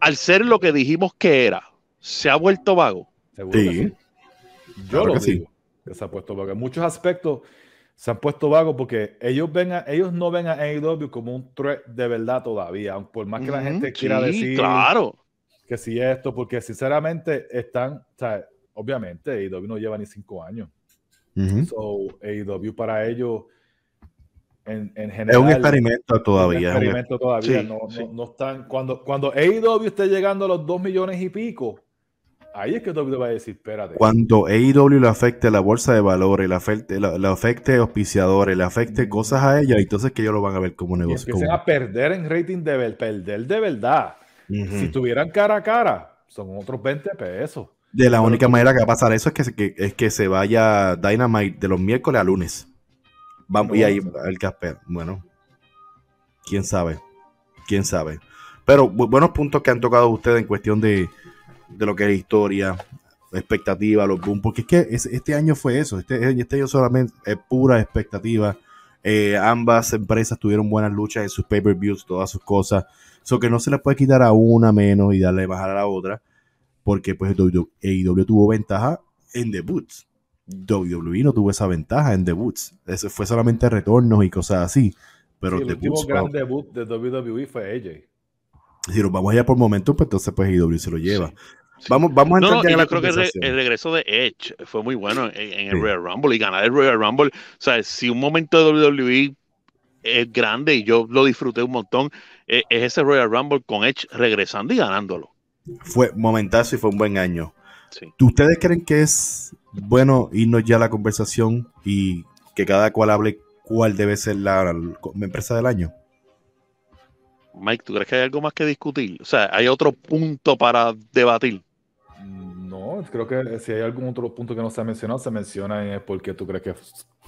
al ser lo que dijimos que era, se ha vuelto vago. Seguro Sí. sí. Yo Claro lo que sí. digo, que se ha puesto vago. En muchos aspectos se han puesto vagos porque ellos ven a- ellos no ven a AEW como un threat de verdad todavía, aunque por más que la gente quiera sí, decir Claro. Que si esto, porque sinceramente están, o sea, obviamente AEW no lleva ni cinco años. Ujú. So, AEW para ellos, en, en general. Es un experimento todavía. un es un- experimento todavía. Sí, no, sí. no- no están. Cuando, cuando AEW esté llegando a los 2 millones y pico, ahí es que WWE va a decir, espérate. Cuando AEW le afecte la bolsa de valores, le afecte, le, le afecte auspiciadores, le afecte cosas a ella, entonces que ellos lo van a ver como y negocio. empiecen como- a perder en rating de ver- perder de verdad. Si tuvieran cara a cara, son otros 20 pesos. De la Pero única tú- manera que va a pasar eso es que, se- que- es que se vaya Dynamite de los miércoles a lunes. Vamos, y ahí el Casper. Bueno, quién sabe. Quién sabe. Pero bu- buenos puntos que han tocado ustedes en cuestión de, de lo que es historia, expectativa, los boom. Porque es que es- este año fue eso. Este, este año solamente es pura expectativa. Eh, ambas empresas tuvieron buenas luchas en sus pay-per-views, todas sus cosas. Eso que no se les puede quitar a una menos y darle bajar a la otra. Porque pues AEW tuvo ventaja en debuts. WWE no tuvo esa ventaja en debuts. Eso fue solamente retornos y cosas así. Pero Sí, el último gran wow. debut de WWE fue AJ. si nos vamos allá por momentos, pues entonces pues AEW se lo lleva. Sí, sí. Vamos, vamos a entrar no, ya y en la yo creo que el, re- conversación. el regreso de Edge fue muy bueno en, en el Sí. Royal Rumble y ganar el Royal Rumble. O sea, si un momento de WWE es grande y yo lo disfruté un montón, eh, es ese Royal Rumble con Edge regresando y ganándolo. Fue momentazo y fue un buen año. Sí. ¿Ustedes creen que es bueno irnos ya a la conversación y que cada cual hable cuál debe ser la, la empresa del año? Mike, ¿tú crees que hay algo más que discutir? O sea, hay otro punto para debatir. No, creo que si hay algún otro punto que no se ha mencionado, se menciona en el por qué tú crees que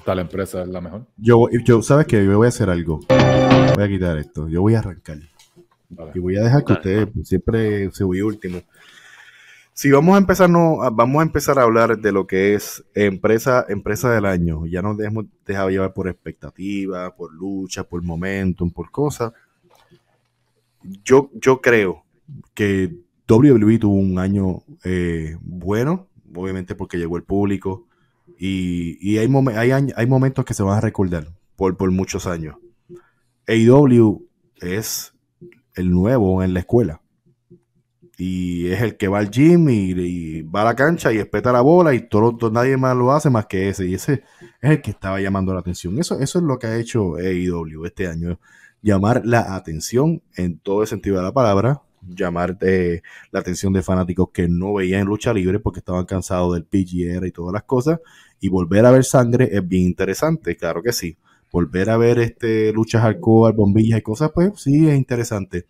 tal empresa es la mejor. Yo, yo ¿sabes qué? Yo voy a hacer algo. Voy a quitar esto. Yo voy a arrancar. Vale. Y voy a dejar que ustedes pues, siempre se voy último. Si vamos a empezar, no, a- vamos a empezar a hablar de lo que es empresa, empresa del año. Ya nos dejemos dejado llevar por expectativa, por lucha, por momentum, por cosas. Yo, yo creo que WWE tuvo un año eh, bueno, obviamente porque llegó el público. Y, hay, hay, momentos que se van a recordar por, por muchos años. AEW es el nuevo en la escuela. Y es el que va al gym y, y va a la cancha y espeta la bola y todo, todo- nadie más lo hace más que ese. Y ese es el que estaba llamando la atención. Eso, eso es lo que ha hecho AEW este año. Llamar la atención en todo el sentido de la palabra. Llamar eh, la atención de fanáticos que no veían lucha libre porque estaban cansados del PGR y todas las cosas. Y volver a ver sangre es bien interesante, claro que sí volver a ver este luchas hardcore, bombillas y cosas, pues sí es interesante.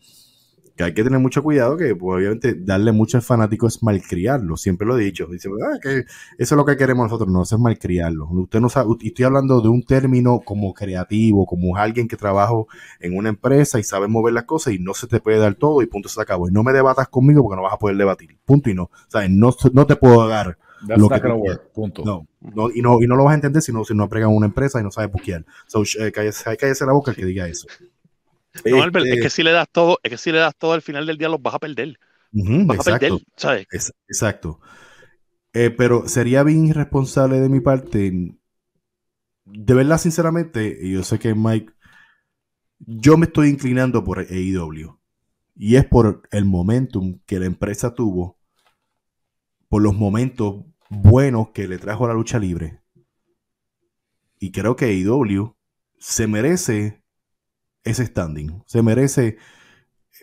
Que hay que tener mucho cuidado, que pues, obviamente darle mucho al fanático es malcriarlo, siempre lo he dicho. Dice, "Ah, que eso es lo que queremos nosotros, no, eso es malcriarlo. Usted no sabe, y estoy hablando de un término como creativo, como alguien que trabaja en una empresa y sabe mover las cosas y no se te puede dar todo y punto se acabó. Y no me debatas conmigo porque no vas a poder debatir, punto y no. O sea, no, no te puedo dar That's Lo que work. Punto. no, no, y no, y no lo vas a entender si no, si no pregan una empresa y no sabes buquear. So, eh, cállese, cállese la boca el que diga eso. No, Albert, Este, es que si le das todo, es que si le das todo al final del día los vas a perder. Vas a exacto, perder, ¿sabes? es- exacto. Eh, pero sería bien irresponsable de mi parte. De verdad, sinceramente, yo sé que Mike, yo me estoy inclinando por AEW. Y es por el momentum que la empresa tuvo, por los momentos buenos que le trajo a la lucha libre. Y creo que AEW se merece ese standing. Se merece.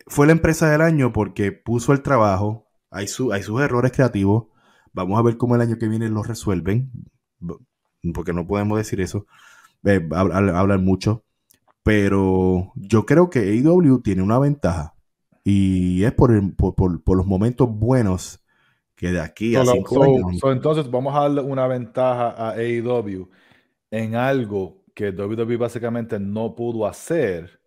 Fue la empresa del año porque puso el trabajo. Hay, su- hay sus errores creativos. Vamos a ver cómo el año que viene los resuelven. Porque no podemos decir eso. Eh, hab- hab- hablan mucho. Pero yo creo que AEW tiene una ventaja. Y es por, el- por, por- por los momentos buenos que de aquí a So, cinco so- años. so, entonces vamos a darle una ventaja a AEW en algo que WWE básicamente no pudo hacer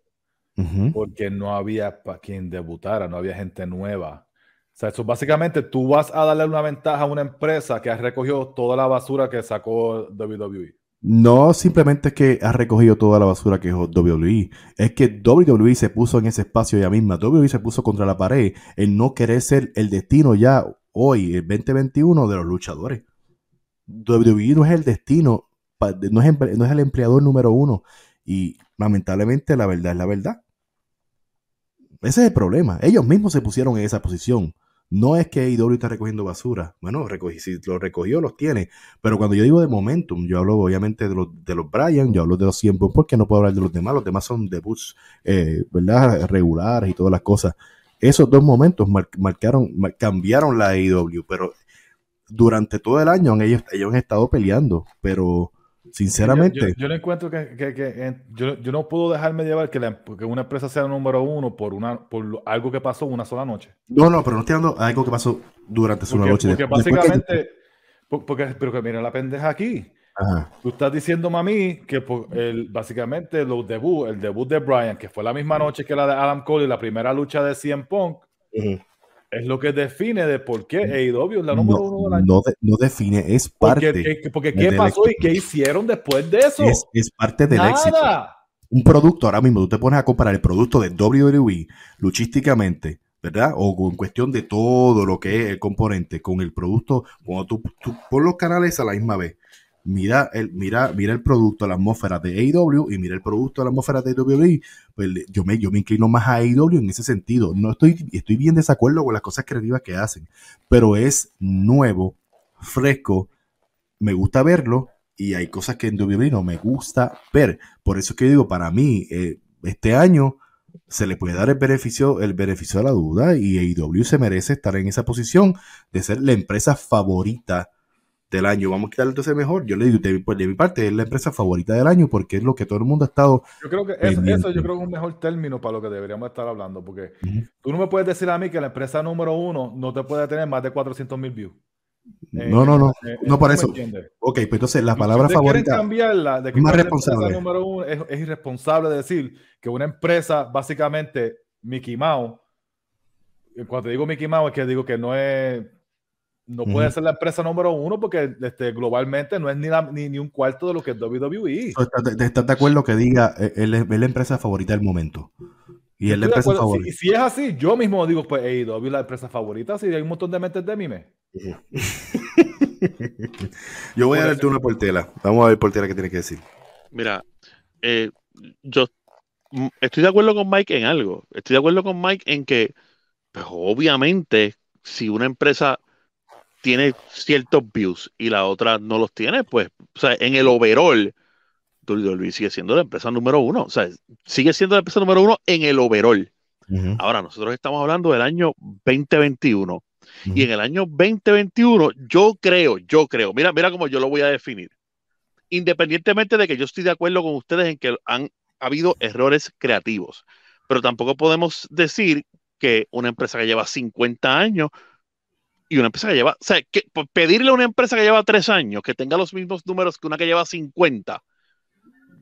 porque no había para quien debutara, no había gente nueva. O sea, eso básicamente tú vas a darle una ventaja a una empresa que ha recogido toda la basura que sacó WWE. No simplemente es que ha recogido toda la basura que es WWE, es que WWE se puso en ese espacio ella misma, WWE se puso contra la pared en no querer ser el destino ya hoy, el 2021 de los luchadores. WWE no es el destino, no es, no es el empleador número uno y lamentablemente la verdad es la verdad. Ese es el problema, ellos mismos se pusieron en esa posición. No es que AEW está recogiendo basura. Bueno, recogí, si lo recogió, los tiene. Pero cuando yo digo de momentum, yo hablo obviamente de los, de los Bryan, yo hablo de los 100 porque no puedo hablar de los demás. Los demás son debuts, eh, ¿verdad? Regulares y todas las cosas. Esos dos momentos mar- marcaron, mar- cambiaron la AEW, pero durante todo el año ellos, ellos han estado peleando, pero sinceramente, Yo, yo- yo no encuentro que, que- que- yo, yo no puedo dejarme llevar que, la- que una empresa sea número uno por, una, por algo que pasó una sola noche. no, no, pero no estoy hablando de algo que pasó durante su noche. porque Después básicamente, po- porque, pero que mira la pendeja aquí. Ajá. Tú estás diciéndome a mí que por el, básicamente los debut, el debut de Brian, que fue la misma noche que la de Adam Cole y la primera lucha de CM Punk, Ujú. Es lo que define de por qué AEW es la número no, uno del año. no de- no define, es porque parte, que- porque del ¿qué pasó y qué hicieron después de eso? es, es parte del éxito. Un producto, ahora mismo tú te pones a comparar el producto de WWE luchísticamente, ¿verdad? O con cuestión de todo lo que es el componente con el producto, cuando tú, tú pon los canales a la misma vez, mira el, mira, mira el producto, la atmósfera de AEW y mira el producto, la atmósfera de WWE, pues le- yo me, yo me inclino más a AEW en ese sentido. No estoy, estoy bien desacuerdo con las cosas creativas que hacen, pero es nuevo, fresco, me gusta verlo y hay cosas que en WWE no me gusta ver. Por eso es que digo, para mí, eh, este año se le puede dar el beneficio, el beneficio de la duda y AEW se merece estar en esa posición de ser la empresa favorita del año. Vamos a quitarle entonces mejor. Yo le digo, de, pues, de mi parte, es la empresa favorita del año porque es lo que todo el mundo ha estado. Yo creo que eso, pendiente. eso yo creo que es un mejor término para lo que deberíamos estar hablando, porque tú no me puedes decir a mí que la empresa número uno no te puede tener más de 400 mil views. Eh, No, no, no. eh, No por ¿tú me eso. Ok, pues entonces la Si palabra quieren favorita. cambiarla de que es más es responsable. número uno, es, es irresponsable decir que una empresa, básicamente, Mickey Mouse, y cuando te digo Mickey Mouse es que digo que no es, no puede ser la empresa número uno porque este, globalmente no es ni, la- ni, ni un cuarto de lo que es WWE. ¿tú ¿Estás, de- acuerdo que diga eh, él es, es la empresa favorita del momento? Y es la empresa favorita. Si, si es así, yo mismo digo, pues AEW es la empresa favorita, si hay un montón de mentes de mime. Yo voy a Por darte una portela. Vamos a ver portela qué tiene que decir. Mira, eh, yo mm, estoy de acuerdo con Mike en algo. Estoy de acuerdo con Mike en que, pues obviamente, si una empresa tiene ciertos views y la otra no los tiene, pues, o sea, en el overall, WWE sigue siendo la empresa número uno. O sea, sigue siendo la empresa número uno en el overall. Ahora, nosotros estamos hablando del año 2021. ujú. Y en el año 2021, yo creo, yo creo, mira, mira cómo yo lo voy a definir. Independientemente de que yo estoy de acuerdo con ustedes en que han habido errores creativos, pero tampoco podemos decir que una empresa que lleva 50 años y una empresa que lleva, o sea, que pedirle a una empresa que lleva 3 años que tenga los mismos números que una que lleva 50,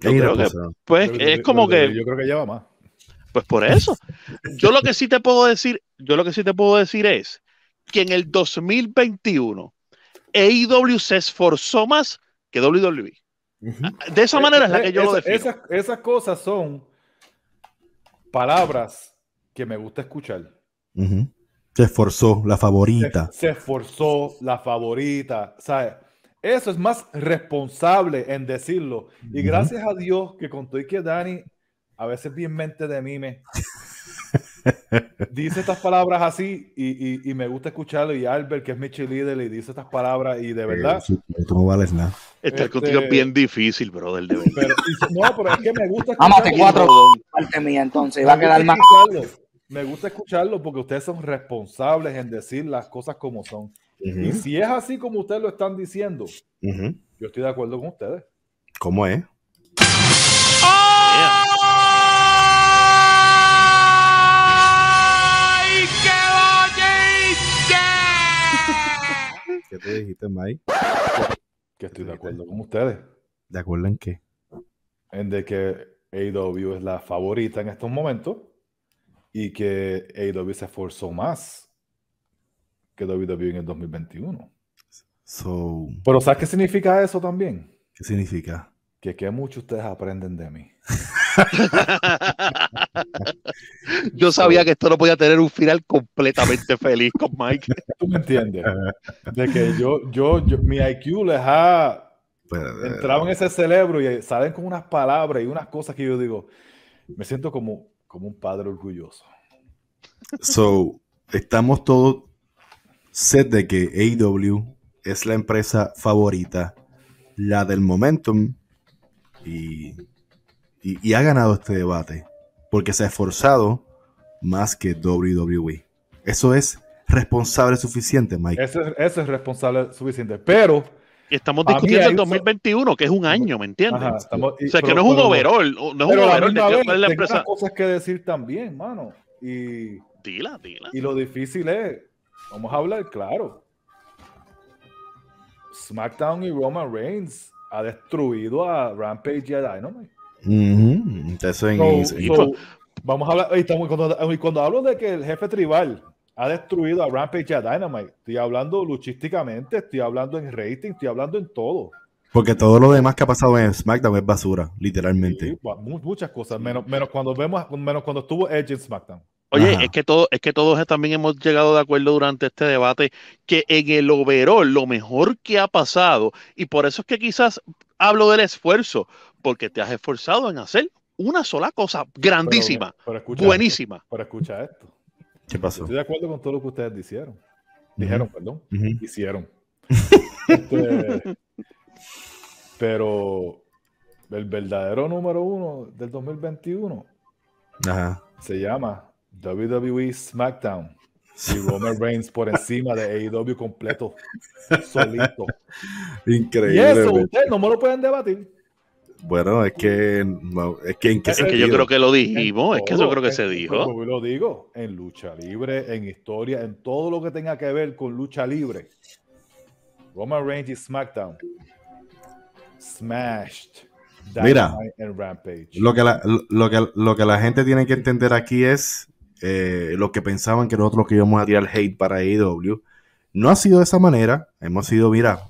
yo Es creo que, pues, Yo- yo- es como yo- que, Yo creo que lleva más. pues por eso. Yo lo que sí te puedo decir, yo lo que sí te puedo decir es que en el 2021 AEW se esforzó más que WWE. Ujú. De esa manera es la que yo lo defino. Esas, esas cosas son palabras que me gusta escuchar. Ujú. Se esforzó, la favorita. Se, se esforzó, la favorita. ¿sabes? Eso es más responsable en decirlo. Y Ujú. gracias a Dios que con todo y que Dani a veces bien mente de mime. dice estas palabras así y, y- y me gusta escucharlo. Y Albert, que es mi cheerleader, y dice estas palabras y de verdad. Eh, sí, tú no vales nada. Estar este- contigo es bien difícil, brother, de verdad. Pero, y- no, pero es que me gusta te cuatro. Parte mía, entonces. Va a quedar más. escucharlo. Me gusta escucharlo porque ustedes son responsables en decir las cosas como son. Y si es así como ustedes lo están diciendo, yo estoy de acuerdo con ustedes. ¿Cómo es? Yeah. ¿Qué te dijiste, Mike? Que estoy de acuerdo con ustedes. ¿De acuerdo en qué? En de que AEW es la favorita en estos momentos y que AEW se esforzó más que WWE en el 2021. So, Pero ¿sabes qué significa eso también? ¿qué significa? Que que mucho ustedes aprenden de mí. Yo sabía que esto no podía tener un final completamente feliz con Mike. ¿Tú me entiendes? De que yo, yo, yo mi IQ les ha Pues, entrado en ese cerebro y salen con unas palabras y unas cosas que yo digo, me siento como, como un padre orgulloso. So, estamos todos set de que AEW es la empresa favorita, la del momentum, y, y, y ha ganado este debate porque se ha esforzado más que WWE. Eso es responsable suficiente, Mike. Ese es responsable suficiente. Pero, estamos mí discutiendo el un- 2021, que es un año, ¿me entiendes? ajá, estamos- y- o sea, que no es un pero- overall, no es un la overall de vez, la empresa. cosas que decir también, mano. Y, Dila, dila. y lo difícil es, vamos a hablar claro. SmackDown y Roman Reigns ha destruido a Rampage y a Dynamite. Ujú, Entonces, en- So- so, vamos a hablar, y estamos- cuando, y cuando hablo de que el jefe tribal ha destruido a Rampage y a Dynamite, estoy hablando luchísticamente, estoy hablando en rating, estoy hablando en todo. porque todo lo demás que ha pasado en SmackDown es basura, literalmente. Sí, mu- muchas cosas, menos, menos cuando vemos, menos cuando estuvo Edge en SmackDown. Oye, Ajá. es que, todo, es que todos también hemos llegado de acuerdo durante este debate que en el overall lo mejor que ha pasado, y por eso es que quizás hablo del esfuerzo, porque te has esforzado en hacer una sola cosa Pero- grandísima, pero escucha buenísima. esto, pero escucha esto. ¿Qué pasó? Estoy de acuerdo con todo lo que ustedes dijeron. Dijeron, perdón. Hicieron. Este, pero el verdadero número uno del 2021 Ajá. se llama WWE SmackDown. Y Roman Reigns por encima de AEW completo, solito. Y Increíble. eso güey. ustedes no me lo pueden debatir. Bueno, es que, no, es que en qué Es Es que yo creo que lo dijimos, es que eso creo que en- se dijo. como lo digo, en lucha libre, en historia, en todo lo que tenga que ver con lucha libre. Roman Reigns y SmackDown. Smashed. Mira. Dynamite and Rampage. Lo que, la, lo, que, lo que la gente tiene que entender aquí es eh, lo que pensaban que nosotros que íbamos a tirar hate para AEW. No ha sido de esa manera. Hemos sido, mira,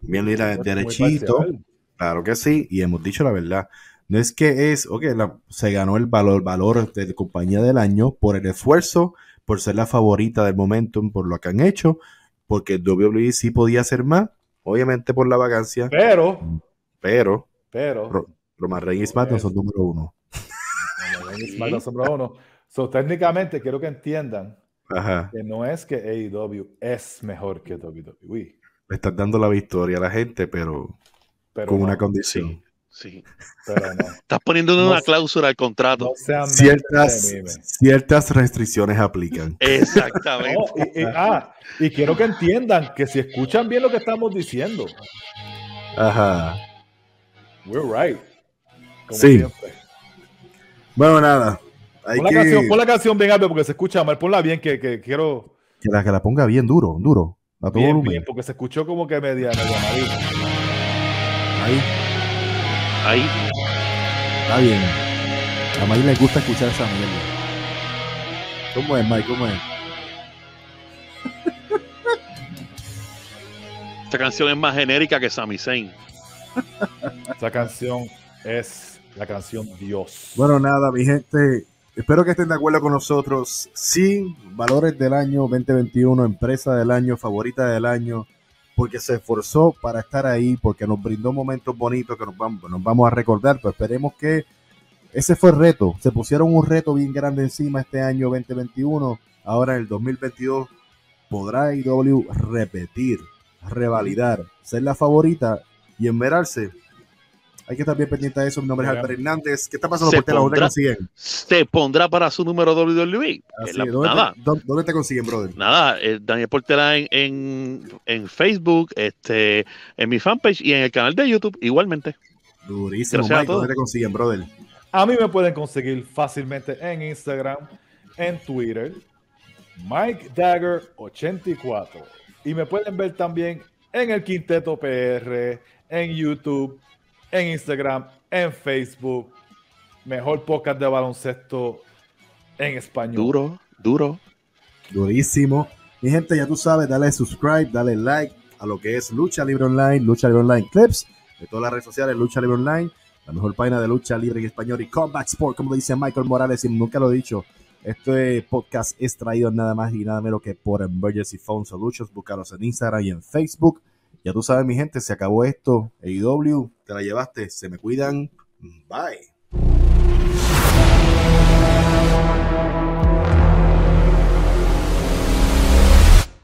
bien, mira, derechito. parcial. Claro que sí, y hemos dicho la verdad. No es que es, ok, la- se ganó el valor, valor de compañía del año por el esfuerzo, por ser la favorita del momentum, por lo que han hecho, porque WWE sí podía hacer más, obviamente por la vacancia, Pero, pero pero, Ro- Roman Reigns y SmackDown son número uno. Roman Reigns y son número uno. So, técnicamente, quiero que entiendan Ajá, que no es que AEW es mejor que WWE. le estás dando la victoria a la gente, pero Pero con no, una condición. Sí. pero no. Estás poniendo No una cláusula al contrato. No Ciertas, ciertas restricciones aplican. Exactamente. No, y, y- ah, y quiero que entiendan que si escuchan bien lo que estamos diciendo, Ajá. we're right. Como Sí. siempre. Bueno, nada. Hay Pon, la que, canción, pon la canción bien alto porque se escucha mal. Ponla bien, que, que quiero. que la, que la ponga bien duro, duro. A todo Bien, volumen. bien, porque se escuchó como que media, media. Ahí. Ahí. Está bien. A May le gusta escuchar esa mierda. ¿Cómo es, Mike? ¿Cómo es? Esta canción es más genérica que Sami Zayn. Esa canción es la canción Dios. Bueno, nada, mi gente. Espero que estén de acuerdo con nosotros. Sí, valores del año 2021, empresa del año, favorita del año, porque se esforzó para estar ahí, porque nos brindó momentos bonitos que nos vamos, nos vamos a recordar, pero esperemos que ese fue el reto. Se pusieron un reto bien grande encima este año 2021. Ahora en el 2022 podrá IW repetir, revalidar, ser la favorita y enmerarse. Hay que estar bien pendiente de eso. Mi nombre es. Albert Hernández. ¿Qué está pasando Se por tela? ¿Dónde te pondrá- consiguen? Se pondrá para su número WWE. Así Es la- es. ¿Dónde, nada, te, dónde- dónde te consiguen, brother? nada. eh, Daniel Portela en, en, en Facebook, este, en mi fanpage y en el canal de YouTube igualmente. Durísimo, Gracias a Mike. ¿Dónde te consiguen, brother? A mí me pueden conseguir fácilmente en Instagram, en Twitter, Mike Dagger 84. Y me pueden ver también en el Quinteto PR, en YouTube, en Instagram, en Facebook. Mejor podcast de baloncesto en español. Duro, duro. Durísimo. Mi gente, ya tú sabes, dale subscribe, dale like a lo que es Lucha Libre Online, Lucha Libre Online Clips, de todas las redes sociales, Lucha Libre Online, la mejor página de lucha libre en español y Combat Sport, como dice Michael Morales, y nunca lo he dicho. Este podcast es traído nada más y nada menos que por Emergency Phone Solutions. Búscalos en Instagram y en Facebook. Ya tú sabes, mi gente, se acabó esto. AEW, te la llevaste. Se me cuidan. Bye.